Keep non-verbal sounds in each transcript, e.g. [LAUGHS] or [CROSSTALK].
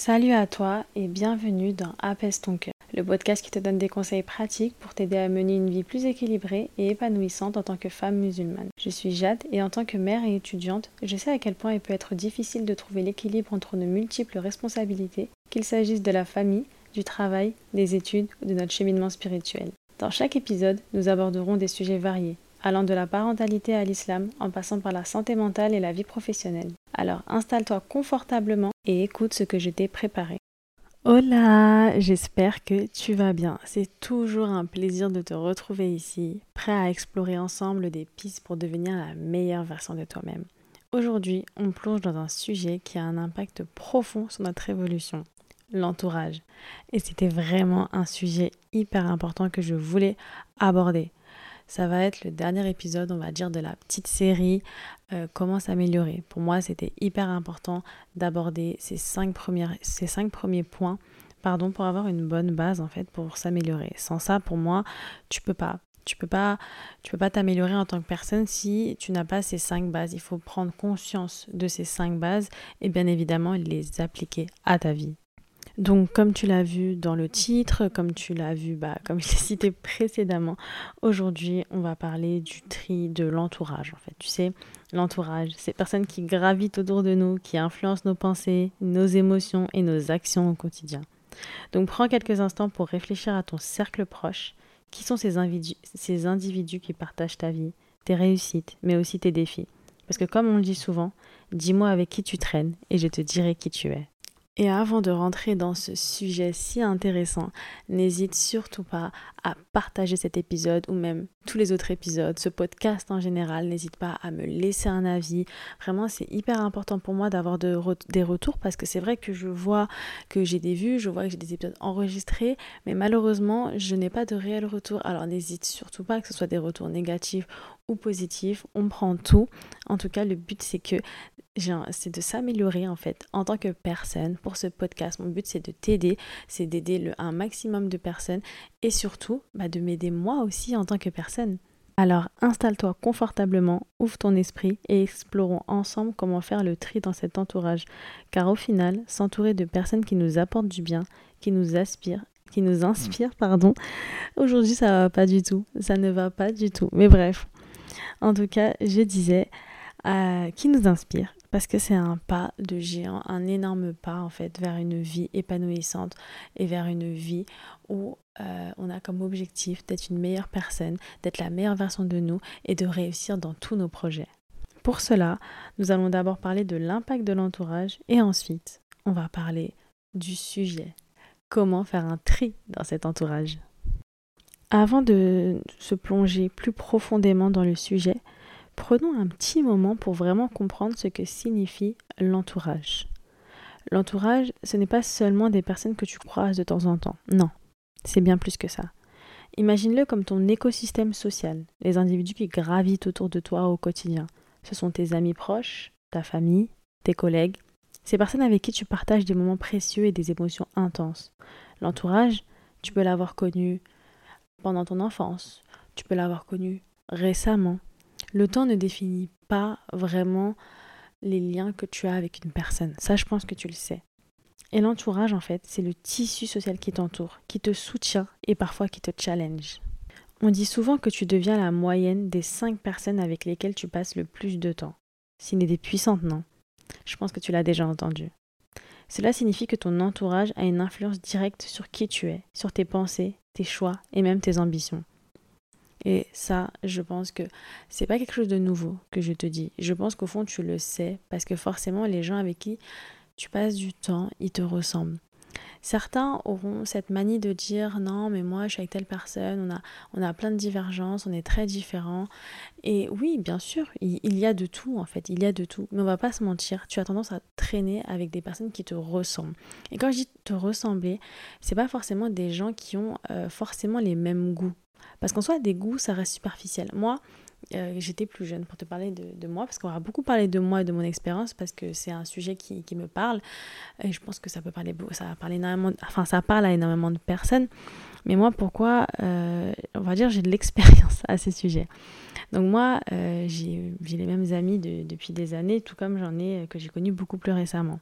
Salut à toi et bienvenue dans Apaise ton cœur, le podcast qui te donne des conseils pratiques pour t'aider à mener une vie plus équilibrée et épanouissante en tant que femme musulmane. Je suis Jade et en tant que mère et étudiante, je sais à quel point il peut être difficile de trouver l'équilibre entre nos multiples responsabilités, qu'il s'agisse de la famille, du travail, des études ou de notre cheminement spirituel. Dans chaque épisode, nous aborderons des sujets variés, allant de la parentalité à l'islam en passant par la santé mentale et la vie professionnelle. Alors installe-toi confortablement et écoute ce que je t'ai préparé. Hola, j'espère que tu vas bien. C'est toujours un plaisir de te retrouver ici, prêt à explorer ensemble des pistes pour devenir la meilleure version de toi-même. Aujourd'hui, on plonge dans un sujet qui a un impact profond sur notre évolution, l'entourage. Et c'était vraiment un sujet hyper important que je voulais aborder ça va être le dernier épisode, on va dire, de la petite série euh, Comment s'améliorer. Pour moi, c'était hyper important d'aborder ces cinq, premiers points pardon, pour avoir une bonne base en fait pour s'améliorer. Sans ça, pour moi, tu peux pas. Tu peux pas, tu peux pas t'améliorer en tant que personne si tu n'as pas ces cinq bases. Il faut prendre conscience de ces cinq bases et bien évidemment les appliquer à ta vie. Donc comme tu l'as vu dans le titre, comme tu l'as vu, bah, comme je l'ai [LAUGHS] cité précédemment, aujourd'hui on va parler du tri de l'entourage en fait. Tu sais, l'entourage, ces personnes qui gravitent autour de nous, qui influencent nos pensées, nos émotions et nos actions au quotidien. Donc prends quelques instants pour réfléchir à ton cercle proche. Qui sont ces, ces individus qui partagent ta vie, tes réussites, mais aussi tes défis? Parce que comme on le dit souvent, dis-moi avec qui tu traînes et je te dirai qui tu es. Et avant de rentrer dans ce sujet si intéressant, n'hésite surtout pas à partager cet épisode ou même tous les autres épisodes, ce podcast en général. N'hésite pas à me laisser un avis. Vraiment, c'est hyper important pour moi d'avoir des retours parce que c'est vrai que je vois que j'ai des vues, je vois que j'ai des épisodes enregistrés, mais malheureusement, je n'ai pas de réel retour. Alors n'hésite surtout pas que ce soit des retours négatifs ou positifs. On prend tout. En tout cas, le but, c'est que c'est de s'améliorer en fait en tant que personne pour ce podcast. Mon but c'est de t'aider, c'est d'aider un maximum de personnes et surtout bah, de m'aider moi aussi en tant que personne. Alors installe-toi confortablement, ouvre ton esprit et explorons ensemble comment faire le tri dans cet entourage. Car au final, s'entourer de personnes qui nous apportent du bien, qui nous aspirent, qui nous inspirent, pardon, aujourd'hui ça va pas du tout. Ça ne va pas du tout. Mais bref. En tout cas, je disais, euh, qui nous inspire parce que c'est un pas de géant, un énorme pas en fait vers une vie épanouissante et vers une vie où euh, on a comme objectif d'être une meilleure personne, d'être la meilleure version de nous et de réussir dans tous nos projets. Pour cela, nous allons d'abord parler de l'impact de l'entourage et ensuite on va parler du sujet. Comment faire un tri dans cet entourage? Avant de se plonger plus profondément dans le sujet, Prenons un petit moment pour vraiment comprendre ce que signifie l'entourage. L'entourage, ce n'est pas seulement des personnes que tu croises de temps en temps. Non, c'est bien plus que ça. Imagine-le comme ton écosystème social, les individus qui gravitent autour de toi au quotidien. Ce sont tes amis proches, ta famille, tes collègues, ces personnes avec qui tu partages des moments précieux et des émotions intenses. L'entourage, tu peux l'avoir connu pendant ton enfance, tu peux l'avoir connu récemment, le temps ne définit pas vraiment les liens que tu as avec une personne. Ça, je pense que tu le sais. Et l'entourage, en fait, c'est le tissu social qui t'entoure, qui te soutient et parfois qui te challenge. On dit souvent que tu deviens la moyenne des cinq personnes avec lesquelles tu passes le plus de temps. S'il n'est des puissantes, non? Je pense que tu l'as déjà entendu. Cela signifie que ton entourage a une influence directe sur qui tu es, sur tes pensées, tes choix et même tes ambitions. Et ça, je pense que c'est pas quelque chose de nouveau que je te dis. Je pense qu'au fond, tu le sais parce que forcément, les gens avec qui tu passes du temps, ils te ressemblent. Certains auront cette manie de dire non mais moi je suis avec telle personne, on a, on a plein de divergences, on est très différents. Et oui bien sûr, il, y a de tout en fait, il y a de tout. Mais on va pas se mentir, tu as tendance à traîner avec des personnes qui te ressemblent. Et quand je dis te ressembler, c'est pas forcément des gens qui ont euh, forcément les mêmes goûts. Parce qu'en soi, des goûts, ça reste superficiel. Moi, euh, j'étais plus jeune pour te parler de, moi, parce qu'on va beaucoup parler de moi et de mon expérience, parce que c'est un sujet qui, me parle. Et je pense que ça peut parler, ça parler énormément, enfin, ça parle à énormément de personnes. Mais moi, pourquoi euh, On va dire, j'ai de l'expérience à ces sujets. Donc moi, euh, j'ai les mêmes amis depuis des années, tout comme j'en ai que j'ai connu beaucoup plus récemment.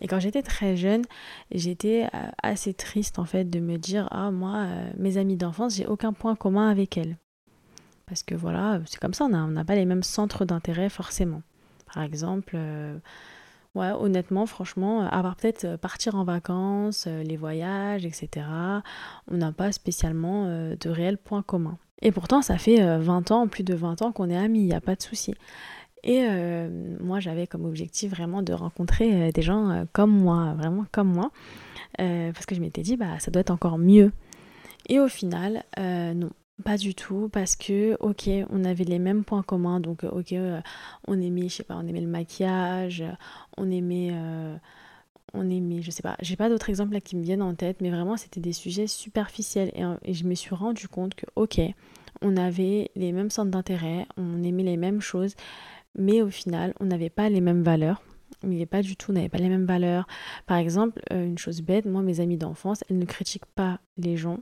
Et quand j'étais très jeune, j'étais assez triste en fait de me dire ah moi mes amis d'enfance j'ai aucun point commun avec elles parce que voilà c'est comme ça on n'a pas les mêmes centres d'intérêt forcément. Par exemple Ouais, honnêtement, franchement, à part peut-être partir en vacances, les voyages, etc., on n'a pas spécialement de réels points communs. Et pourtant, ça fait 20 ans, plus de 20 ans qu'on est amis, il n'y a pas de souci. Et moi, j'avais comme objectif vraiment de rencontrer des gens comme moi, vraiment comme moi, parce que je m'étais dit, bah, ça doit être encore mieux. Et au final, non, pas du tout, parce que, ok, on avait les mêmes points communs, donc, ok, on aimait, je sais pas, on aimait le maquillage, on aimait, on aimait, je sais pas, j'ai pas d'autres exemples qui me viennent en tête, mais vraiment, c'était des sujets superficiels, et, je me suis rendu compte que, ok, on avait les mêmes centres d'intérêt, on aimait les mêmes choses, mais au final, on n'avait pas les mêmes valeurs. Mais pas du tout, on n'avait pas les mêmes valeurs. Par exemple, euh, une chose bête, moi, mes amis d'enfance, elles ne critiquent pas les gens.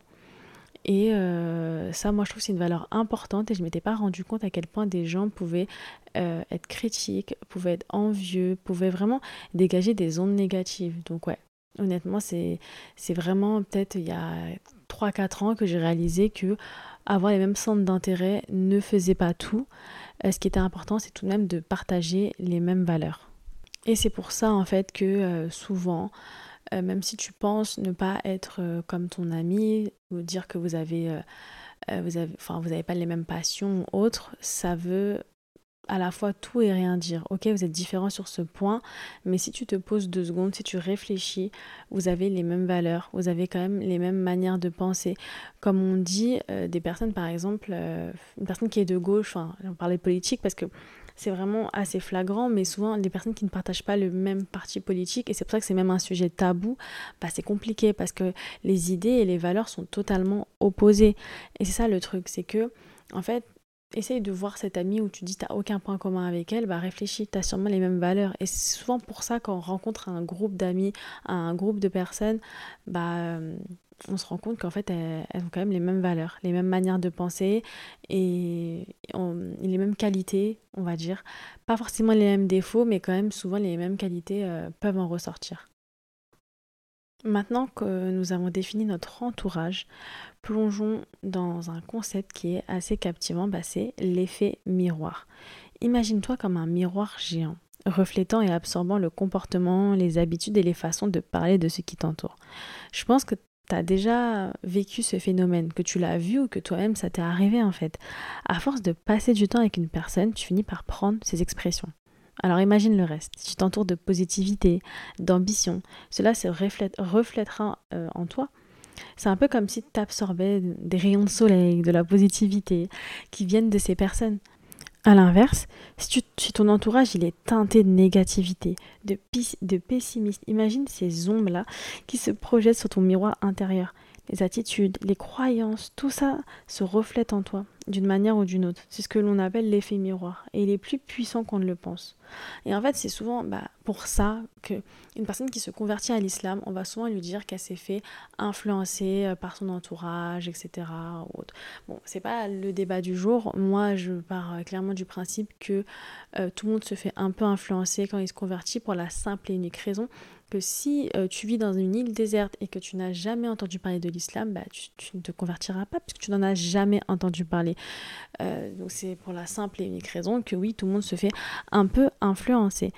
Et euh, ça, moi, je trouve que c'est une valeur importante et je ne m'étais pas rendu compte à quel point des gens pouvaient euh, être critiques, pouvaient être envieux, pouvaient vraiment dégager des ondes négatives. Donc ouais, honnêtement, c'est vraiment peut-être il y a 3-4 ans que j'ai réalisé que avoir les mêmes centres d'intérêt ne faisait pas tout. Euh, ce qui était important, c'est tout de même de partager les mêmes valeurs. Et c'est pour ça en fait que souvent, euh, même si tu penses ne pas être comme ton ami ou dire que vous avez, vous avez, vous n'avez pas les mêmes passions ou autres, ça veut à la fois tout et rien dire. Ok, vous êtes différents sur ce point, mais si tu te poses deux secondes, si tu réfléchis, vous avez les mêmes valeurs, vous avez quand même les mêmes manières de penser. Comme on dit, euh, des personnes, par exemple, euh, une personne qui est de gauche, enfin, on parlait politique parce que c'est vraiment assez flagrant, mais souvent les personnes qui ne partagent pas le même parti politique, et c'est pour ça que c'est même un sujet tabou, bah, c'est compliqué parce que les idées et les valeurs sont totalement opposées. Et c'est ça le truc, c'est que, en fait, essaye de voir cette amie où tu dis t'as aucun point commun avec elle, bah réfléchis, t'as sûrement les mêmes valeurs. Et c'est souvent pour ça qu'on rencontre un groupe d'amis, un groupe de personnes, bah euh, on se rend compte qu'en fait elles, ont quand même les mêmes valeurs, les mêmes manières de penser et les mêmes qualités, on va dire. Pas forcément les mêmes défauts, mais quand même souvent les mêmes qualités euh, peuvent en ressortir. Maintenant que nous avons défini notre entourage, plongeons dans un concept qui est assez captivant, bah, c'est l'effet miroir. Imagine-toi comme un miroir géant, reflétant et absorbant le comportement, les habitudes et les façons de parler de ce qui t'entoure. Je pense que tu as déjà vécu ce phénomène, que tu l'as vu ou que toi-même ça t'est arrivé en fait. À force de passer du temps avec une personne, tu finis par prendre ses expressions. Alors imagine le reste. Si tu t'entoures de positivité, d'ambition, cela se reflètera euh, en toi. C'est un peu comme si tu absorbais des rayons de soleil, de la positivité qui viennent de ces personnes. A l'inverse, si, ton entourage est teinté de négativité, de, de pessimisme, imagine ces ombres-là qui se projettent sur ton miroir intérieur. Les attitudes, les croyances, tout ça se reflète en toi d'une manière ou d'une autre. C'est ce que l'on appelle l'effet miroir. Et il est plus puissant qu'on ne le pense. Et en fait, c'est souvent bah, pour ça qu'une personne qui se convertit à l'islam, on va souvent lui dire qu'elle s'est fait influencer euh, par son entourage, etc. Bon, c'est pas le débat du jour. Moi, je pars euh, clairement du principe que euh, tout le monde se fait un peu influencer quand il se convertit pour la simple et unique raison que si tu vis dans une île déserte et que tu n'as jamais entendu parler de l'islam, bah, tu, ne te convertiras pas parce que tu n'en as jamais entendu parler. Euh, donc c'est pour la simple et unique raison que oui, tout le monde se fait un peu influencer.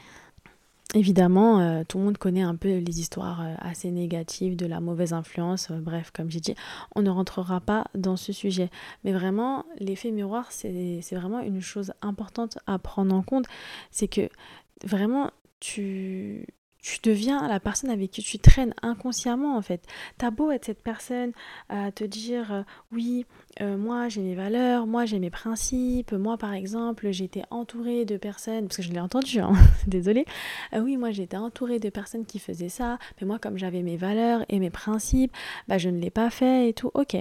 Évidemment, euh, tout le monde connaît un peu les histoires assez négatives de la mauvaise influence. bref, comme j'ai dit, on ne rentrera pas dans ce sujet. Mais vraiment, l'effet miroir, c'est vraiment une chose importante à prendre en compte. C'est que vraiment, tu, tu deviens la personne avec qui tu traînes inconsciemment en fait. T'as beau être cette personne à te dire euh, oui, euh, moi j'ai mes valeurs, moi j'ai mes principes, moi par exemple été entourée de personnes, parce que je l'ai entendu, hein, [LAUGHS] euh, oui moi été entourée de personnes qui faisaient ça, mais moi comme j'avais mes valeurs et mes principes, bah je ne l'ai pas fait et tout, ok.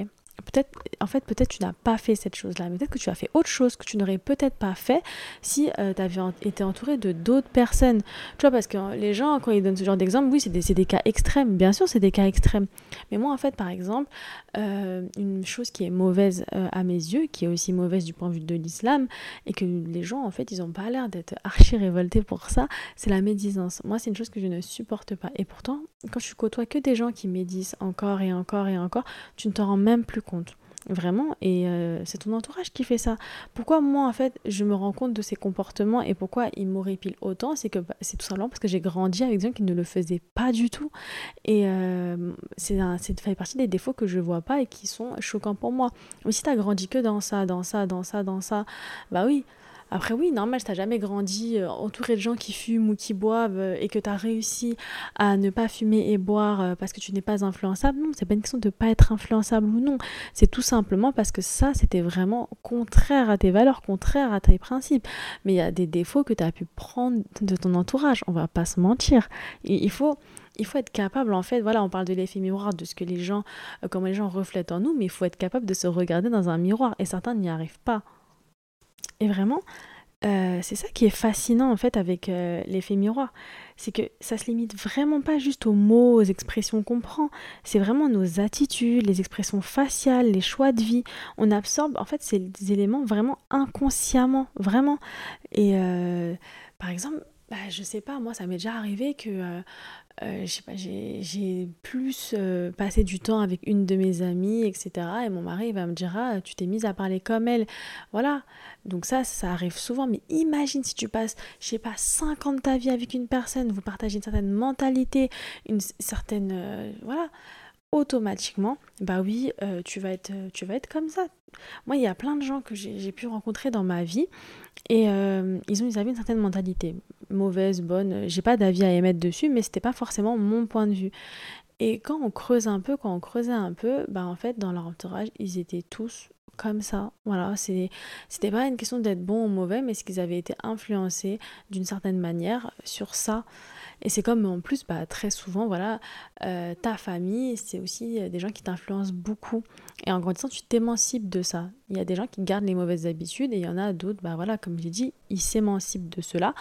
Peut-être, en fait, peut-être tu n'as pas fait cette chose-là, mais peut-être que tu as fait autre chose que tu n'aurais peut-être pas fait si euh, tu avais été entouré de d'autres personnes. Tu vois, parce que les gens, quand ils donnent ce genre d'exemple, oui, c'est des, des, cas extrêmes. Bien sûr, c'est des cas extrêmes. Mais moi, en fait, par exemple, euh, une chose qui est mauvaise euh, à mes yeux, qui est aussi mauvaise du point de vue de l'islam, et que les gens, en fait, ils n'ont pas l'air d'être archi révoltés pour ça, c'est la médisance. Moi, c'est une chose que je ne supporte pas. Et pourtant, quand je côtoie que des gens qui médisent encore et encore et encore, tu ne te rends même plus compte. Vraiment, et euh, c'est ton entourage qui fait ça. Pourquoi moi, en fait, je me rends compte de ces comportements et pourquoi ils m'horripilent autant C'est que bah, c'est tout simplement parce que j'ai grandi avec des gens qui ne le faisaient pas du tout. Et euh, c'est c'est fait partie des défauts que je vois pas et qui sont choquants pour moi. Mais si tu as grandi que dans ça, dans ça, dans ça, dans ça, bah oui, après, oui, normal, si t'as jamais grandi euh, entouré de gens qui fument ou qui boivent euh, et que tu as réussi à ne pas fumer et boire euh, parce que tu n'es pas influençable, non, c'est pas une question de pas être influençable ou non. C'est tout simplement parce que ça, c'était vraiment contraire à tes valeurs, contraire à tes principes. Mais il y a des défauts que tu as pu prendre de ton entourage, on va pas se mentir. il faut il faut être capable, en fait, voilà, on parle de l'effet miroir, de ce que les gens, comment les gens reflètent en nous, mais il faut être capable de se regarder dans un miroir, et certains n'y arrivent pas. Et vraiment, euh, c'est ça qui est fascinant en fait avec euh, l'effet miroir. C'est que ça se limite vraiment pas juste aux mots, aux expressions qu'on prend. C'est vraiment nos attitudes, les expressions faciales, les choix de vie. On absorbe en fait ces éléments vraiment inconsciemment, vraiment. Et euh, par exemple, bah, je sais pas, moi ça m'est déjà arrivé que euh, je sais pas, j'ai plus euh, passé du temps avec une de mes amies, etc. Et mon mari va me dire Ah, tu t'es mise à parler comme elle. Voilà. Donc, ça, ça arrive souvent. Mais imagine si tu passes, je sais pas, 5 ans de ta vie avec une personne, vous partagez une certaine mentalité, une certaine. Euh, voilà automatiquement, bah oui, tu, vas être, tu vas être comme ça. Moi, il y a plein de gens que j'ai pu rencontrer dans ma vie et ils, ont, ils avaient une certaine mentalité mauvaise, bonne, j'ai pas d'avis à émettre dessus, mais c'était pas forcément mon point de vue. Et quand on creuse un peu, quand on creusait un peu, bah en fait dans leur entourage, ils étaient tous comme ça. Voilà, c'était pas une question d'être bon ou mauvais, mais ce qu'ils avaient été influencés d'une certaine manière sur ça. Et c'est comme en plus, bah, très souvent, voilà, euh, ta famille, c'est aussi des gens qui t'influencent beaucoup. Et en grandissant, tu t'émancipes de ça. Il y a des gens qui gardent les mauvaises habitudes et il y en a d'autres, bah voilà, comme j'ai dit, ils s'émancipent de cela.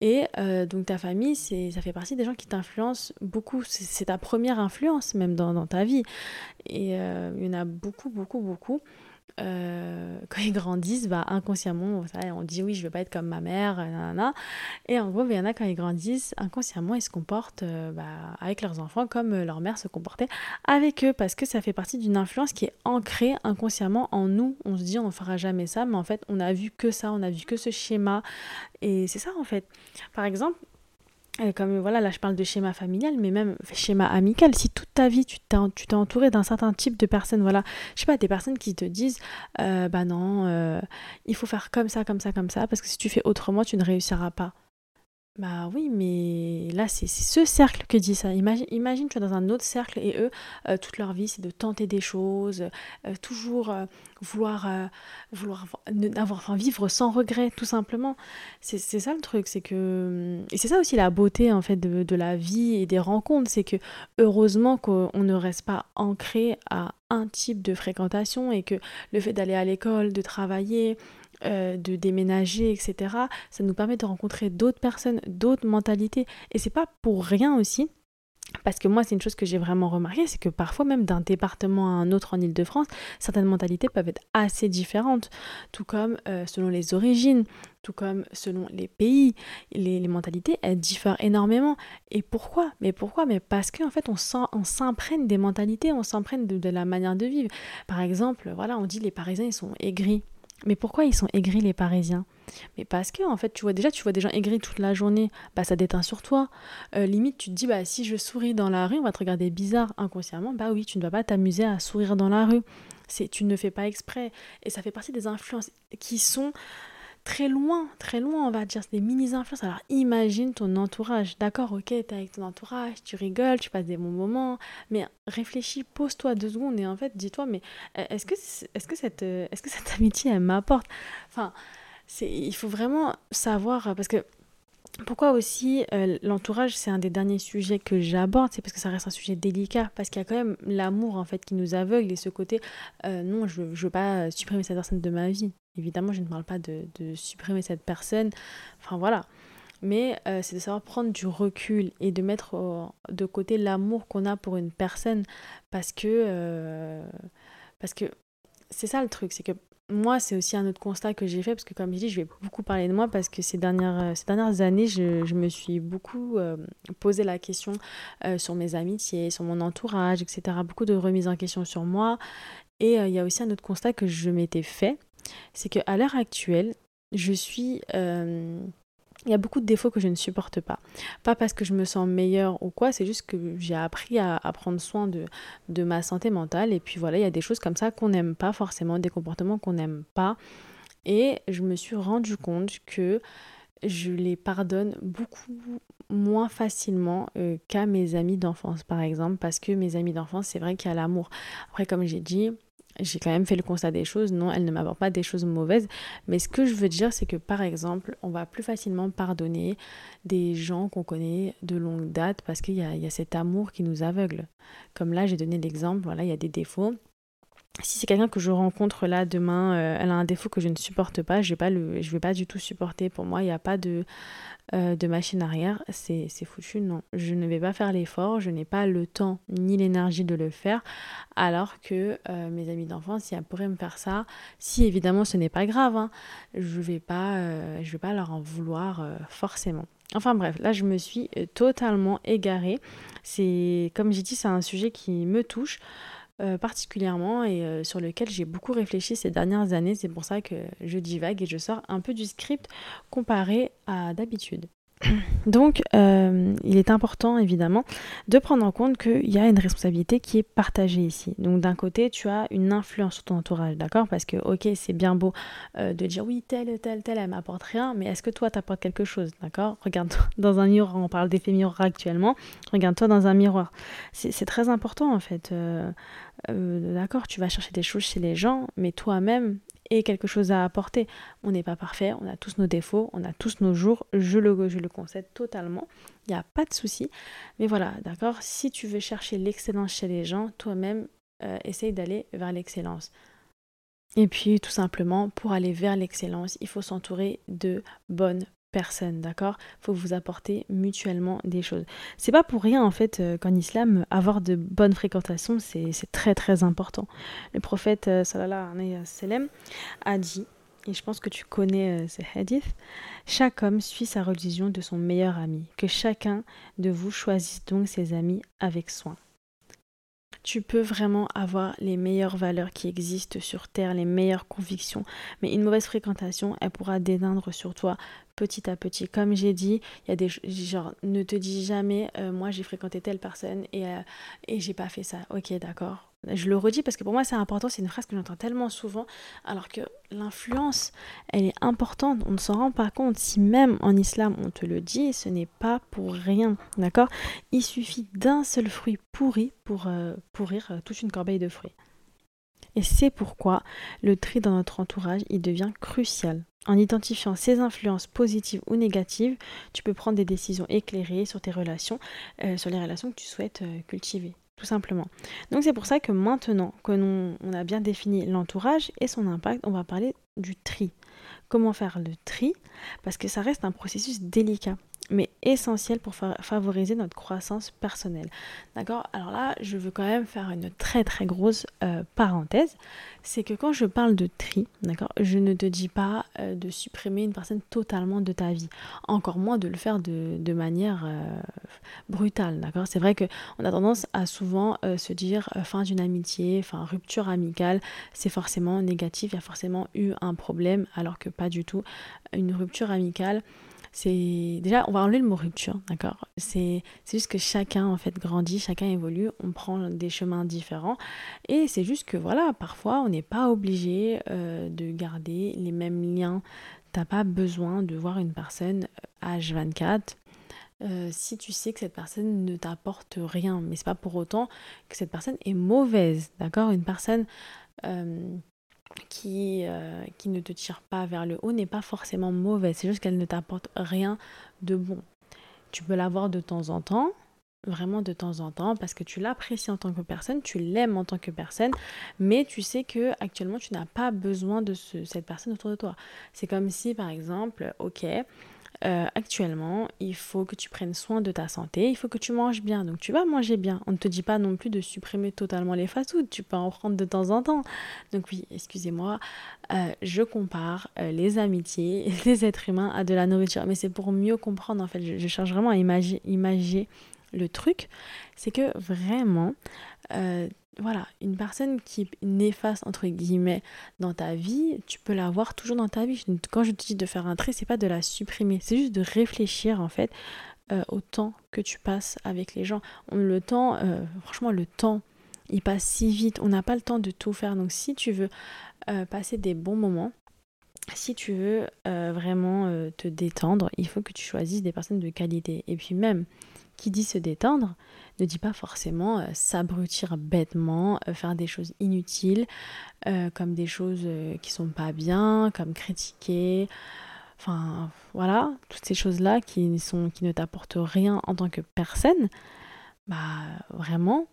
Et euh, donc ta famille, ça fait partie des gens qui t'influencent beaucoup. C'est, ta première influence même dans, dans ta vie. Et euh, il y en a beaucoup, beaucoup, beaucoup. Euh, quand ils grandissent, bah, inconsciemment, on dit oui, je veux pas être comme ma mère, nanana. et en gros, bah, il y en a quand ils grandissent, inconsciemment, ils se comportent bah, avec leurs enfants comme leur mère se comportait avec eux, parce que ça fait partie d'une influence qui est ancrée inconsciemment en nous. On se dit on ne fera jamais ça, mais en fait, on a vu que ça, on a vu que ce schéma, et c'est ça en fait. Par exemple, comme voilà, là je parle de schéma familial, mais même schéma amical. Si toute ta vie tu t'es entouré d'un certain type de personnes, voilà, je sais pas, des personnes qui te disent, euh, bah non, euh, il faut faire comme ça, comme ça, comme ça, parce que si tu fais autrement, tu ne réussiras pas. Bah oui, mais là, c'est ce cercle qui dit ça. Imagine, imagine, tu es dans un autre cercle et eux, euh, toute leur vie, c'est de tenter des choses, euh, toujours euh, vouloir, vouloir avoir, enfin, vivre sans regret, tout simplement. C'est ça le truc, c'est que... Et c'est ça aussi la beauté, en fait, de, de la vie et des rencontres, c'est que heureusement qu'on ne reste pas ancré à un type de fréquentation et que le fait d'aller à l'école, de travailler, euh, de déménager, etc. Ça nous permet de rencontrer d'autres personnes, d'autres mentalités. Et c'est pas pour rien aussi. Parce que moi, c'est une chose que j'ai vraiment remarqué, c'est que parfois même d'un département à un autre en Ile-de-France, certaines mentalités peuvent être assez différentes, tout comme euh, selon les origines, tout comme selon les pays, les, mentalités, elles diffèrent énormément. Et pourquoi? Mais pourquoi? Mais parce qu'en fait, on s'imprègne des mentalités, on s'imprègne de, de, la manière de vivre. Par exemple, voilà, on dit les Parisiens, ils sont aigris. Mais pourquoi ils sont aigris les Parisiens? Mais parce que en fait, tu vois déjà, tu vois des gens aigris toute la journée, bah ça déteint sur toi. Euh, limite, tu te dis bah si je souris dans la rue, on va te regarder bizarre inconsciemment. Bah oui, tu ne vas pas t'amuser à sourire dans la rue. C'est tu ne fais pas exprès et ça fait partie des influences qui sont très loin, très loin, on va dire, c'est des mini-influences. Alors imagine ton entourage. D'accord, ok, t'es avec ton entourage, tu rigoles, tu passes des bons moments, mais réfléchis, pose-toi deux secondes et en fait, dis-toi, mais euh, est-ce que, est-ce que, cette, euh, est-ce que cette [LAUGHS] amitié, elle m'apporte? Enfin, il faut vraiment savoir, parce que pourquoi aussi euh, l'entourage, c'est un des derniers sujets que j'aborde, c'est parce que ça reste un sujet délicat, parce qu'il y a quand même l'amour en fait qui nous aveugle et ce côté, euh, non, je ne veux pas supprimer cette personne de ma vie. Évidemment, je ne parle pas de, supprimer cette personne, enfin voilà. Mais euh, c'est de savoir prendre du recul et de mettre de côté l'amour qu'on a pour une personne, parce que, parce que c'est ça le truc, c'est que moi, c'est aussi un autre constat que j'ai fait, parce que comme je dis, je vais beaucoup parler de moi, parce que ces dernières, euh, ces dernières années, je, je me suis beaucoup euh, posé la question euh, sur mes amitiés, sur mon entourage, etc. Beaucoup de remises en question sur moi. Et il y a aussi un autre constat que je m'étais fait, c'est qu'à l'heure actuelle, je suis il y a beaucoup de défauts que je ne supporte pas. Pas parce que je me sens meilleure ou quoi, c'est juste que j'ai appris à, prendre soin de, de ma santé mentale. Et puis voilà, il y a des choses comme ça qu'on n'aime pas forcément, des comportements qu'on n'aime pas. Et je me suis rendu compte que je les pardonne beaucoup moins facilement euh, qu'à mes amis d'enfance, par exemple, parce que mes amis d'enfance, c'est vrai qu'il y a l'amour. Après, comme j'ai dit, j'ai quand même fait le constat des choses. Non, elle ne m'apporte pas des choses mauvaises. Mais ce que je veux dire, c'est que par exemple, on va plus facilement pardonner des gens qu'on connaît de longue date parce qu'il y, y a, cet amour qui nous aveugle. Comme là, j'ai donné l'exemple, voilà, il y a des défauts si c'est quelqu'un que je rencontre là demain, euh, elle a un défaut que je ne supporte pas, je je vais pas du tout supporter. Pour moi, il n'y a pas de, euh, de machine arrière, c'est foutu. Non, je ne vais pas faire l'effort, je n'ai pas le temps ni l'énergie de le faire. Alors que euh, mes amis d'enfance, si elles pourraient me faire ça, si évidemment ce n'est pas grave, hein, je vais pas, je vais pas leur en vouloir forcément. Enfin bref, là je me suis totalement égarée. C'est comme j'ai dit, c'est un sujet qui me touche. Euh, particulièrement et euh, sur lequel j'ai beaucoup réfléchi ces dernières années. C'est pour ça que je divague et je sors un peu du script comparé à d'habitude. Donc, euh, il est important évidemment de prendre en compte qu'il y a une responsabilité qui est partagée ici. Donc, d'un côté, tu as une influence sur ton entourage, d'accord? Parce que, ok, c'est bien beau euh, de dire oui, telle, telle, telle, elle m'apporte rien, mais est-ce que toi, t'apportes quelque chose, d'accord? Regarde-toi [LAUGHS] dans un miroir, on parle d'effet miroir actuellement, regarde-toi dans un miroir. C'est très important en fait. Euh, d'accord, tu vas chercher des choses chez les gens, mais toi-même, et quelque chose à apporter. On n'est pas parfait, on a tous nos défauts, on a tous nos jours, je le, je le concède totalement, il n'y a pas de souci. Mais voilà, d'accord, si tu veux chercher l'excellence chez les gens, toi-même, euh, essaye d'aller vers l'excellence. Et puis tout simplement, pour aller vers l'excellence, il faut s'entourer de bonnes personne, d'accord? Faut vous apporter mutuellement des choses. C'est pas pour rien en fait euh, qu'en islam, avoir de bonnes fréquentations, c'est très très important. Le prophète euh, sallallahu alayhi wa a dit, et je pense que tu connais euh, ce hadith, chaque homme suit sa religion de son meilleur ami, que chacun de vous choisisse donc ses amis avec soin tu peux vraiment avoir les meilleures valeurs qui existent sur Terre, les meilleures convictions, mais une mauvaise fréquentation, elle pourra déteindre sur toi petit à petit. Comme j'ai dit, il y a des genre ne te dis jamais euh, moi j'ai fréquenté telle personne et, euh, et j'ai pas fait ça. Ok, d'accord. Je le redis parce que pour moi c'est important, c'est une phrase que j'entends tellement souvent, alors que l'influence, elle est importante, on ne s'en rend pas compte. Si même en islam on te le dit, ce n'est pas pour rien, d'accord? Il suffit d'un seul fruit pourri pour euh, pourrir toute une corbeille de fruits. Et c'est pourquoi le tri dans notre entourage, il devient crucial. En identifiant ces influences positives ou négatives, tu peux prendre des décisions éclairées sur tes relations, euh, sur les relations que tu souhaites euh, cultiver, tout simplement. Donc c'est pour ça que maintenant que on a bien défini l'entourage et son impact, on va parler du tri. Comment faire le tri? Parce que ça reste un processus délicat mais essentiel pour favoriser notre croissance personnelle. D'accord? Alors là, je veux quand même faire une très très grosse euh, parenthèse. C'est que quand je parle de tri, d'accord, je ne te dis pas euh, de supprimer une personne totalement de ta vie. Encore moins de le faire de, manière euh, brutale, d'accord? C'est vrai qu'on a tendance à souvent se dire fin d'une amitié, enfin rupture amicale, c'est forcément négatif, il y a forcément eu un problème, alors que pas du tout. Une rupture amicale, c'est déjà on va enlever le mot rupture d'accord? C'est juste que chacun en fait grandit chacun évolue on prend des chemins différents. Et c'est juste que voilà parfois on n'est pas obligé euh, de garder les mêmes liens. T'as pas besoin de voir une personne H24 euh, si tu sais que cette personne ne t'apporte rien. Mais c'est pas pour autant que cette personne est mauvaise d'accord? Une personne euh, qui, euh, qui ne te tire pas vers le haut n'est pas forcément mauvaise. C'est juste qu'elle ne t'apporte rien de bon. Tu peux l'avoir de temps en temps, vraiment de temps en temps, parce que tu l'apprécies en tant que personne, tu l'aimes en tant que personne, mais tu sais que actuellement tu n'as pas besoin de cette personne autour de toi. C'est comme si, par exemple, ok, euh, actuellement, il faut que tu prennes soin de ta santé, il faut que tu manges bien. Donc tu vas manger bien. On ne te dit pas non plus de supprimer totalement les fast-foods, tu peux en prendre de temps en temps. Donc oui, excusez-moi, euh, je compare euh, les amitiés, [LAUGHS] les êtres humains à de la nourriture. Mais c'est pour mieux comprendre en fait. Je, cherche vraiment à imaginer le truc. C'est que vraiment, voilà, une personne qui est entre guillemets dans ta vie, tu peux l'avoir toujours dans ta vie. Quand je te dis de faire un trait, c'est pas de la supprimer, c'est juste de réfléchir en fait euh, au temps que tu passes avec les gens. le temps, euh, franchement, le temps, il passe si vite. On n'a pas le temps de tout faire. Donc si tu veux euh, passer des bons moments, si tu veux vraiment te détendre, il faut que tu choisisses des personnes de qualité. Et puis même, qui dit se détendre, ne dit pas forcément euh, s'abrutir bêtement, euh, faire des choses inutiles, euh, comme des choses qui sont pas bien, comme critiquer. Enfin, voilà, toutes ces choses-là qui, qui ne t'apportent rien en tant que personne, bah vraiment,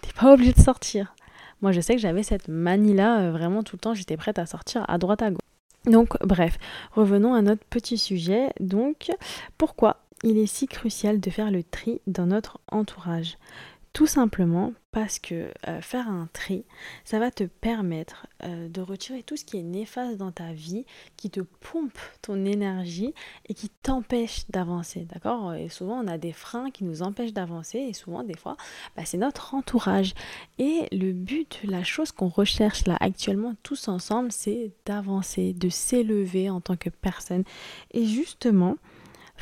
t'es pas [LAUGHS] obligé de sortir. Moi, je sais que j'avais cette manie-là, vraiment tout le temps, j'étais prête à sortir à droite à gauche. Donc, bref, revenons à notre petit sujet. Donc, pourquoi il est si crucial de faire le tri dans notre entourage tout simplement parce que euh, faire un tri, ça va te permettre euh, de retirer tout ce qui est néfaste dans ta vie, qui te pompe ton énergie et qui t'empêche d'avancer. D'accord? Et souvent, on a des freins qui nous empêchent d'avancer et souvent, des fois, bah, c'est notre entourage. Et le but, la chose qu'on recherche là actuellement tous ensemble, c'est d'avancer, de s'élever en tant que personne. Et justement,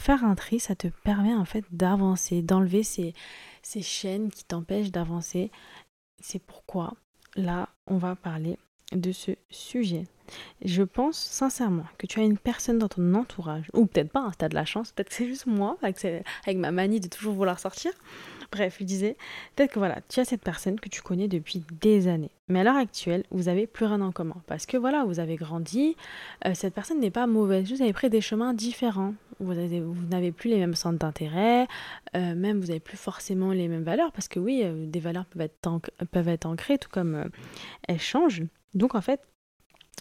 Faire un tri, ça te permet en fait d'avancer, d'enlever ces, ces chaînes qui t'empêchent d'avancer. C'est pourquoi là, on va parler de ce sujet. Je pense sincèrement que tu as une personne dans ton entourage, ou peut-être pas, hein, tu as de la chance, peut-être que c'est juste moi, avec, ma manie de toujours vouloir sortir, Bref, je disais, peut-être que voilà, tu as cette personne que tu connais depuis des années. Mais à l'heure actuelle, vous n'avez plus rien en commun. Parce que voilà, vous avez grandi, euh, cette personne n'est pas mauvaise, vous avez pris des chemins différents. Vous, n'avez plus les mêmes centres d'intérêt, euh, même vous n'avez plus forcément les mêmes valeurs. Parce que oui, euh, des valeurs peuvent être, ancrées, tout comme elles changent. Donc en fait,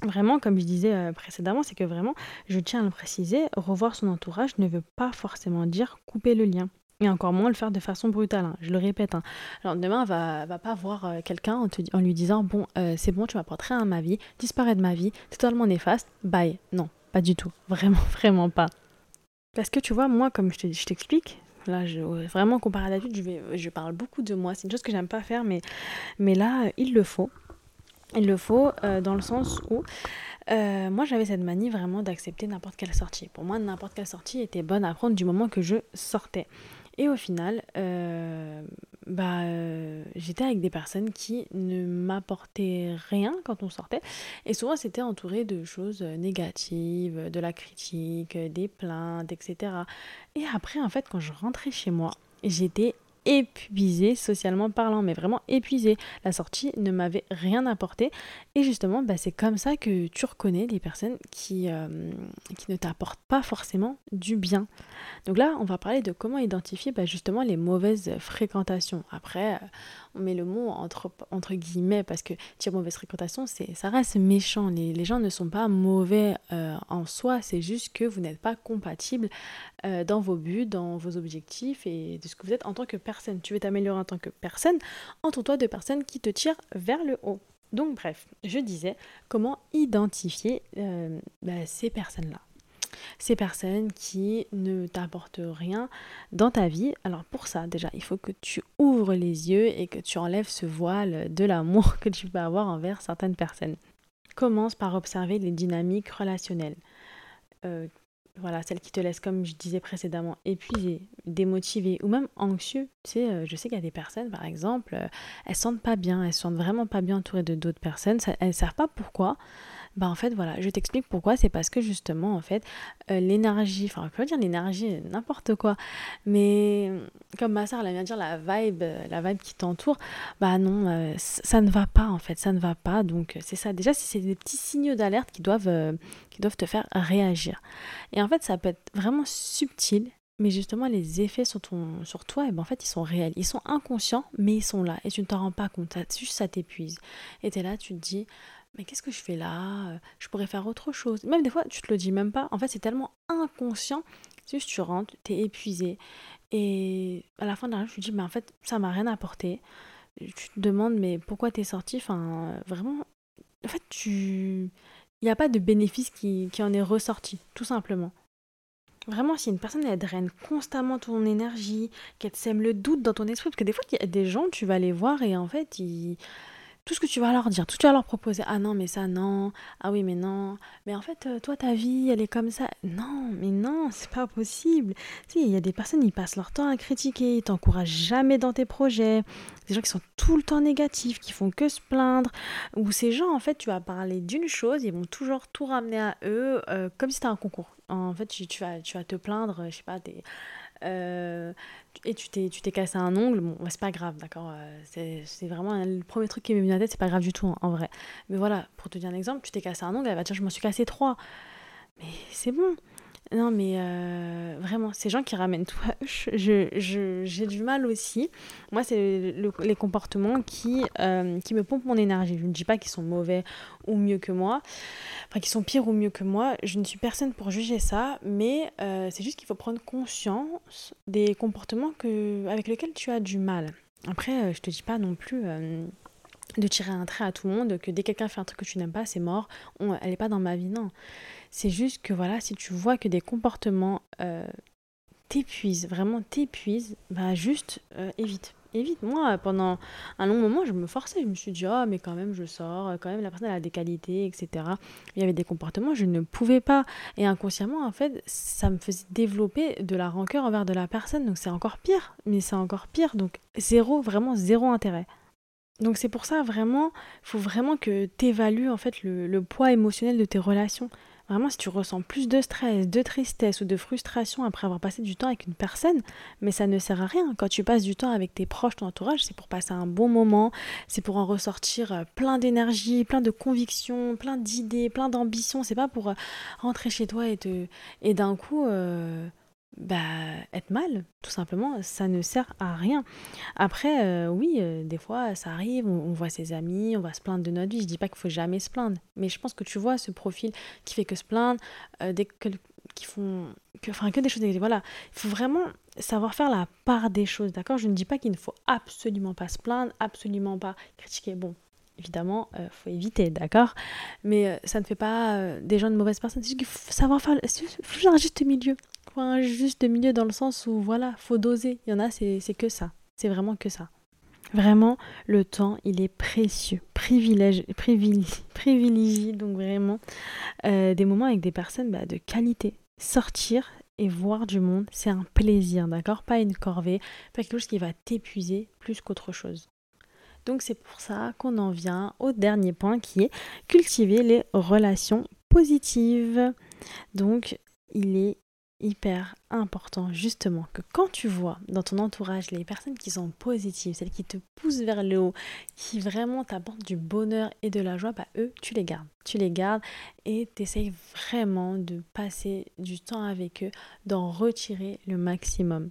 Vraiment, comme je disais précédemment, c'est que vraiment, je tiens à le préciser, revoir son entourage ne veut pas forcément dire couper le lien. Et encore moins le faire de façon brutale, hein, je le répète. Hein. Alors demain, va, va pas voir euh, quelqu'un en, lui disant Bon, euh, c'est bon, tu pas rien à ma vie, disparaître de ma vie, totalement néfaste, bye. Non, pas du tout. Vraiment, [LAUGHS] vraiment pas. Parce que tu vois, moi, comme je t'explique, là, je, vraiment comparé à d'habitude, je, je parle beaucoup de moi. C'est une chose que j'aime pas faire, mais, là, il le faut. Il le faut euh, dans le sens où moi j'avais cette manie vraiment d'accepter n'importe quelle sortie. Pour moi, n'importe quelle sortie était bonne à prendre du moment que je sortais. Et au final, euh, bah, euh, j'étais avec des personnes qui ne m'apportaient rien quand on sortait. Et souvent, c'était entouré de choses négatives, de la critique, des plaintes, etc. Et après, en fait, quand je rentrais chez moi, j'étais épuisée socialement parlant, mais vraiment épuisée. La sortie ne m'avait rien apporté. Et justement, bah, c'est comme ça que tu reconnais les personnes qui, euh, qui ne t'apportent pas forcément du bien. Donc là, on va parler de comment identifier bah, justement les mauvaises fréquentations. Après, on met le mot entre, entre guillemets parce que dire mauvaise fréquentation, ça reste méchant. Les, gens ne sont pas mauvais euh, en soi, c'est juste que vous n'êtes pas compatible dans vos buts, dans vos objectifs et de ce que vous êtes en tant que personne. Tu veux t'améliorer en tant que personne, entoure-toi de personnes qui te tirent vers le haut. Donc bref, je disais comment identifier euh, bah, ces personnes-là. Ces personnes qui ne t'apportent rien dans ta vie. Alors pour ça, déjà, il faut que tu ouvres les yeux et que tu enlèves ce voile de l'amour [LAUGHS] que tu peux avoir envers certaines personnes. Commence par observer les dynamiques relationnelles. Euh, voilà, celle qui te laisse, comme je disais précédemment, épuisé, démotivé ou même anxieux. Tu sais, euh, je sais qu'il y a des personnes, par exemple, elles euh, elles sentent pas bien, elles se sentent vraiment pas bien entourées de d'autres personnes. elles ne savent pas pourquoi, bah en fait voilà, je t'explique pourquoi. C'est parce que justement en fait euh, l'énergie, enfin on peut dire l'énergie, n'importe quoi, mais comme ma soeur elle vient dire la vibe, la vibe qui t'entoure, bah non, euh, ça ne va pas en fait, ça ne va pas. Donc c'est ça. Déjà c'est des petits signaux d'alerte qui doivent euh, qui doivent te faire réagir. Et en fait ça peut être vraiment subtil. Mais justement, les effets sur, ton, sur toi, et eh ben en fait, ils sont réels. Ils sont inconscients, mais ils sont là. Et tu ne t'en rends pas compte. Juste, ça t'épuise. Et tu es là, tu te dis, mais qu'est-ce que je fais là Je pourrais faire autre chose. Même des fois, tu te le dis même pas. En fait, c'est tellement inconscient. Juste, tu rentres, tu es épuisé. Et à la fin de la journée, tu te dis, mais en fait, ça m'a rien apporté. Tu te demandes, mais pourquoi tu es sorti? Enfin, vraiment, en fait, tu... Il n'y a pas de bénéfice qui, qui en est ressorti, tout simplement. Vraiment, si une personne, elle draine constamment ton énergie, qu'elle sème le doute dans ton esprit, parce que des fois, il y a des gens, tu vas les voir et en fait, ils tout ce que tu vas leur dire, tout ce que tu vas leur proposer. Ah non, mais ça, non. Ah oui, mais non. Mais en fait, euh, toi, ta vie, elle est comme ça. Non, mais non, c'est pas possible. Si, il y a des personnes, ils passent leur temps à critiquer, ils t'encouragent jamais dans tes projets. Des gens qui sont tout le temps négatifs, qui font que se plaindre. Ou ces gens, en fait, tu vas parler d'une chose, ils vont toujours tout ramener à eux, euh, comme si c'était un concours. En fait, tu, tu, vas, tu vas te plaindre, je sais pas, des euh, et tu t'es, tu t'es cassé un ongle, bon, c'est pas grave, d'accord euh, c'est, c'est vraiment le premier truc qui m'est venu à la tête, c'est pas grave du tout en, en, vrai. Mais voilà, pour te dire un exemple, tu t'es cassé un ongle, elle va dire je m'en suis cassé trois. Mais c'est bon, non, mais euh, vraiment, ces gens qui ramènent tout à [LAUGHS] j'ai du mal aussi. Moi, c'est les comportements qui, euh, qui me pompent mon énergie. Je ne dis pas qu'ils sont mauvais ou mieux que moi, enfin, qu'ils sont pires ou mieux que moi. Je ne suis personne pour juger ça, mais euh, c'est juste qu'il faut prendre conscience des comportements que, avec lesquels tu as du mal. Après, je te dis pas non plus de tirer un trait à tout le monde, que dès que quelqu'un fait un truc que tu n'aimes pas, c'est mort, elle n'est pas dans ma vie, non. C'est juste que voilà, si tu vois que des comportements euh, t'épuisent, vraiment t'épuisent, bah juste euh, évite. Évite. Moi, pendant un long moment, je me forçais. Je me suis dit, oh, mais quand même, je sors. Quand même, la personne a des qualités, etc. Il y avait des comportements, je ne pouvais pas. Et inconsciemment, en fait, ça me faisait développer de la rancœur envers de la personne. Donc, c'est encore pire. Mais c'est encore pire. Donc, zéro, vraiment zéro intérêt. Donc c'est pour ça vraiment, il faut vraiment que tu évalues en fait le, poids émotionnel de tes relations. Vraiment, si tu ressens plus de stress, de tristesse ou de frustration après avoir passé du temps avec une personne, mais ça ne sert à rien. Quand tu passes du temps avec tes proches, ton entourage, c'est pour passer un bon moment, c'est pour en ressortir euh, plein d'énergie, plein de convictions, plein d'idées, plein d'ambitions. C'est pas pour euh, rentrer chez toi et, et d'un coup euh, bah, être mal, tout simplement, ça ne sert à rien. Après, euh, oui, euh, des fois, ça arrive, on, voit ses amis, on va se plaindre de notre vie. Je dis pas qu'il faut jamais se plaindre, mais je pense que tu vois ce profil qui fait que se plaindre, euh, dès que, qui font, que, enfin, que des choses. Voilà, il faut vraiment savoir faire la part des choses, d'accord? Je ne dis pas qu'il ne faut absolument pas se plaindre, absolument pas critiquer. Bon, évidemment, il faut éviter, d'accord? Mais ça ne fait pas des gens de mauvaises personnes. C'est juste qu'il faut savoir faire, un juste milieu juste milieu dans le sens où, voilà, faut doser. Il y en a, c'est que ça. C'est vraiment que ça. Vraiment, le temps, il est précieux, privilège, privilégie, donc vraiment euh, des moments avec des personnes bah, de qualité. Sortir et voir du monde, c'est un plaisir, d'accord? Pas une corvée, pas quelque chose qui va t'épuiser plus qu'autre chose. Donc c'est pour ça qu'on en vient au dernier point qui est cultiver les relations positives. Donc il est hyper important justement que quand tu vois dans ton entourage les personnes qui sont positives, celles qui te poussent vers le haut, qui vraiment t'apportent du bonheur et de la joie, bah eux, tu les gardes. Tu les gardes et t'essayes vraiment de passer du temps avec eux, d'en retirer le maximum.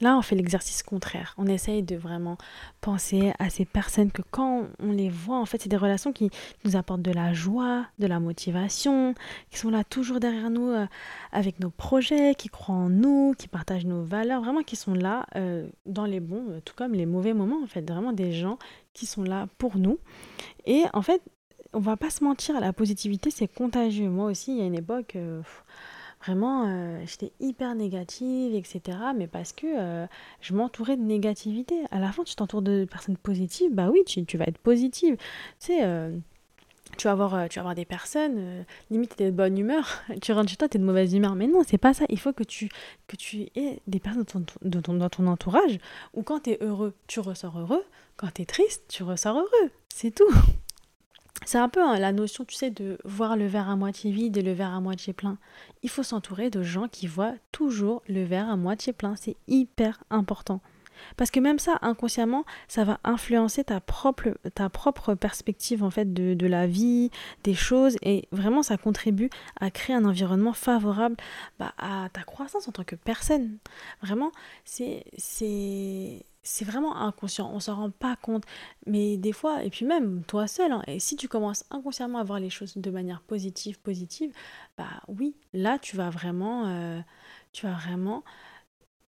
Là, on fait l'exercice contraire. On essaye de vraiment penser à ces personnes que quand on les voit, en fait, c'est des relations qui nous apportent de la joie, de la motivation, qui sont là toujours derrière nous euh, avec nos projets, qui croient en nous, qui partagent nos valeurs, vraiment qui sont là euh, dans les bons, euh, tout comme les mauvais moments, en fait. Vraiment des gens qui sont là pour nous. Et en fait, on va pas se mentir, la positivité, c'est contagieux. Moi aussi, il y a une époque vraiment, euh, j'étais hyper négative, etc. Mais parce que euh, je m'entourais de négativité. À la fin, tu t'entoures de personnes positives, bah oui, tu, vas être positive. Tu sais, euh, tu, vas avoir, des personnes, limite, tu es de bonne humeur, [LAUGHS] tu rentres chez toi, tu es de mauvaise humeur. Mais non, c'est pas ça. Il faut que tu, aies des personnes dans ton, dans ton entourage où quand tu es heureux, tu ressors heureux. Quand tu es triste, tu ressors heureux. C'est tout. [LAUGHS] C'est un peu hein, la notion, tu sais, de voir le verre à moitié vide et le verre à moitié plein. Il faut s'entourer de gens qui voient toujours le verre à moitié plein. C'est hyper important. Parce que même ça, inconsciemment, ça va influencer ta propre, ta propre perspective en fait de, la vie, des choses, et vraiment ça contribue à créer un environnement favorable bah, à ta croissance en tant que personne. Vraiment, c'est c'est vraiment inconscient, on s'en rend pas compte. Mais des fois, et puis même toi seul, hein, et si tu commences inconsciemment à voir les choses de manière positive, positive, bah oui, là tu vas vraiment, euh, tu vas vraiment,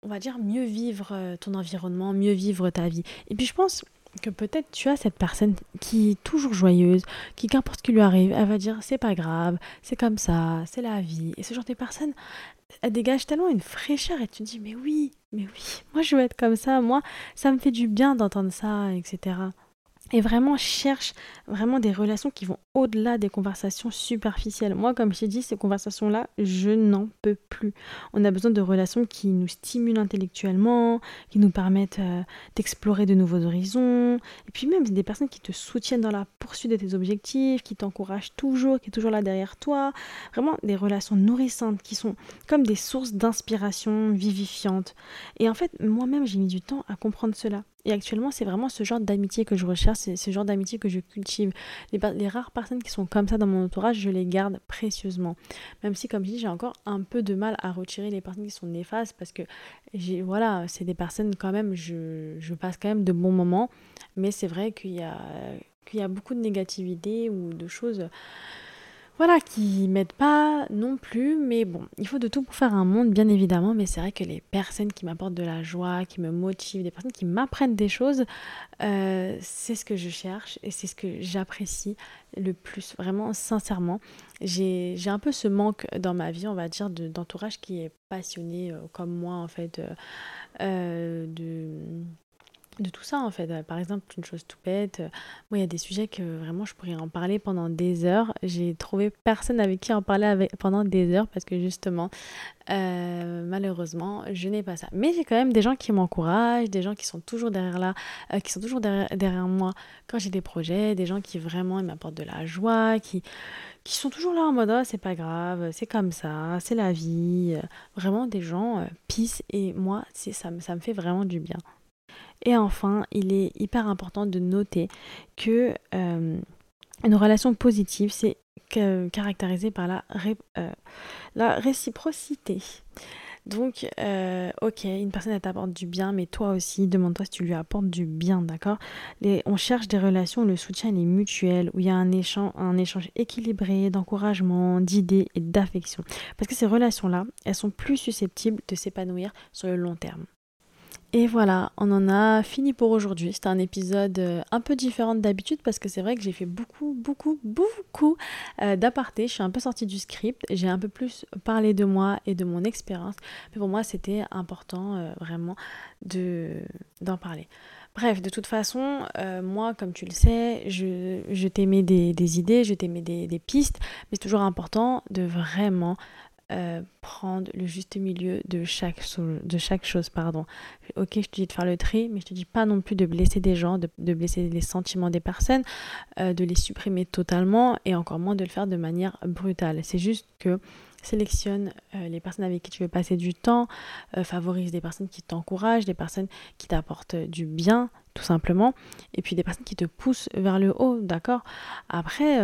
on va dire, mieux vivre euh, ton environnement, mieux vivre ta vie. Et puis je pense que peut-être tu as cette personne qui est toujours joyeuse, qui qu'importe ce qui lui arrive, elle va dire c'est pas grave, c'est comme ça, c'est la vie. Et ce genre de personne, elle dégage tellement une fraîcheur et tu te dis mais oui, mais oui, [LAUGHS] moi je veux être comme ça, moi ça me fait du bien d'entendre ça, etc et vraiment cherche vraiment des relations qui vont au-delà des conversations superficielles. Moi, comme je t'ai dit, ces conversations-là, je n'en peux plus. On a besoin de relations qui nous stimulent intellectuellement, qui nous permettent euh, d'explorer de nouveaux horizons, et puis même des personnes qui te soutiennent dans la poursuite de tes objectifs, qui t'encouragent toujours, qui est toujours là derrière toi. Vraiment des relations nourrissantes qui sont comme des sources d'inspiration vivifiantes. Et en fait, moi-même, j'ai mis du temps à comprendre cela. Et actuellement, c'est vraiment ce genre d'amitié que je recherche, c'est ce genre d'amitié que je cultive. Les, rares personnes qui sont comme ça dans mon entourage, je les garde précieusement. Même si, comme je dis, j'ai encore un peu de mal à retirer les personnes qui sont néfastes parce que, voilà, c'est des personnes quand même, je, je, passe quand même de bons moments. Mais c'est vrai qu'il y, a, qu'il y a beaucoup de négativité ou de choses voilà, qui m'aident pas non plus, mais bon, il faut de tout pour faire un monde, bien évidemment, mais c'est vrai que les personnes qui m'apportent de la joie, qui me motivent, des personnes qui m'apprennent des choses, euh, c'est ce que je cherche et c'est ce que j'apprécie le plus, vraiment sincèrement. J'ai un peu ce manque dans ma vie, on va dire, d'entourage qui est passionné euh, comme moi, en fait, euh, de de tout ça en fait. Par exemple, une chose tout bête, euh, moi il y a des sujets que vraiment je pourrais en parler pendant des heures. J'ai trouvé personne avec qui en parler pendant des heures parce que justement, euh, malheureusement, je n'ai pas ça. Mais j'ai quand même des gens qui m'encouragent, des gens qui sont toujours derrière là, euh, qui sont toujours derrière, moi quand j'ai des projets, des gens qui vraiment m'apportent de la joie, qui, qui sont toujours là en mode oh, c'est pas grave, c'est comme ça, c'est la vie. Vraiment des gens pisse et moi, ça, ça me fait vraiment du bien. Et enfin, il est hyper important de noter que euh, une relation positive, c'est caractérisé par la, euh, la réciprocité. Donc, euh, ok, une personne elle t'apporte du bien, mais toi aussi, demande-toi si tu lui apportes du bien, d'accord? On cherche des relations où le soutien est mutuel, où il y a un échange, un échange équilibré d'encouragement, d'idées et d'affection. Parce que ces relations-là, elles sont plus susceptibles de s'épanouir sur le long terme. Et voilà, on en a fini pour aujourd'hui. C'était un épisode euh, un peu différent d'habitude parce que c'est vrai que j'ai fait beaucoup, beaucoup, beaucoup euh, d'apartés. Je suis un peu sortie du script. J'ai un peu plus parlé de moi et de mon expérience. Mais pour moi, c'était important euh, vraiment de, d'en parler. Bref, de toute façon, moi, comme tu le sais, je, je t'aimais des, des, idées, je t'aimais des, des pistes, mais c'est toujours important de vraiment euh, prendre le juste milieu de chaque, de chaque chose. Pardon. Ok, je te dis de faire le tri, mais je te dis pas non plus de blesser des gens, de, blesser les sentiments des personnes, euh, de les supprimer totalement et encore moins de le faire de manière brutale. C'est juste que sélectionne euh, les personnes avec qui tu veux passer du temps, favorise des personnes qui t'encouragent, des personnes qui t'apportent du bien, tout simplement, et puis des personnes qui te poussent vers le haut, d'accord? Après,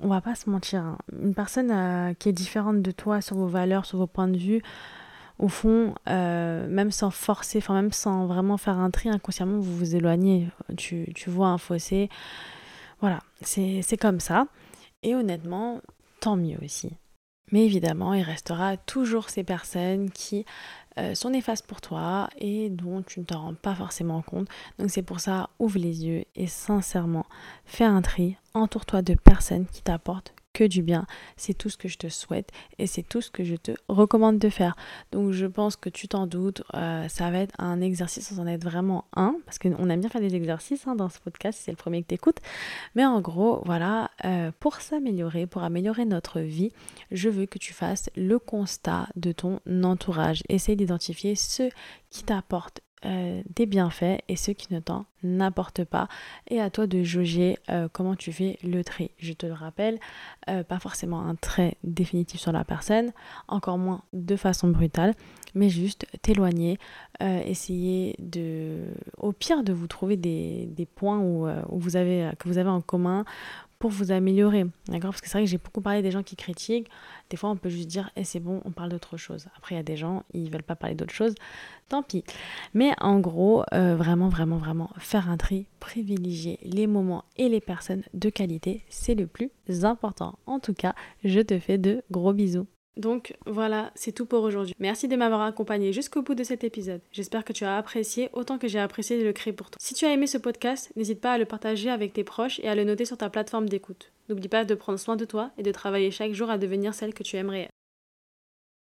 on va pas se mentir, hein. une personne euh, qui est différente de toi sur vos valeurs, sur vos points de vue, au fond, euh, même sans forcer, enfin même sans vraiment faire un tri, inconsciemment, vous vous éloignez, tu, tu vois un fossé. Voilà, c'est comme ça. Et honnêtement, tant mieux aussi. Mais évidemment, il restera toujours ces personnes qui euh, sont néfastes pour toi et dont tu ne te rends pas forcément compte. Donc c'est pour ça, ouvre les yeux et sincèrement, fais un tri, entoure-toi de personnes qui t'apportent que du bien. C'est tout ce que je te souhaite et c'est tout ce que je te recommande de faire. Donc je pense que tu t'en doutes, euh, ça va être un exercice sans en être vraiment un, parce qu'on aime bien faire des exercices hein, dans ce podcast, c'est le premier que tu écoutes. Mais en gros, voilà, euh, pour s'améliorer, pour améliorer notre vie, je veux que tu fasses le constat de ton entourage. Essaye d'identifier ceux qui t'apportent euh, des bienfaits et ceux qui ne t'en apportent pas. Et à toi de jauger euh, comment tu fais le tri. Je te le rappelle, euh, pas forcément un trait définitif sur la personne, encore moins de façon brutale, mais juste t'éloigner, essayer de, au pire, de vous trouver des, points où, que vous avez en commun pour vous améliorer. D'accord? Parce que c'est vrai que j'ai beaucoup parlé des gens qui critiquent. Des fois, on peut juste dire, eh, c'est bon, on parle d'autre chose. Après, il y a des gens, ils veulent pas parler d'autre chose. Tant pis. Mais en gros, euh, vraiment, vraiment, vraiment, faire un tri, privilégier les moments et les personnes de qualité, c'est le plus important. En tout cas, je te fais de gros bisous. Donc voilà, c'est tout pour aujourd'hui. Merci de m'avoir accompagné jusqu'au bout de cet épisode. J'espère que tu as apprécié autant que j'ai apprécié de le créer pour toi. Si tu as aimé ce podcast, n'hésite pas à le partager avec tes proches et à le noter sur ta plateforme d'écoute. N'oublie pas de prendre soin de toi et de travailler chaque jour à devenir celle que tu aimerais.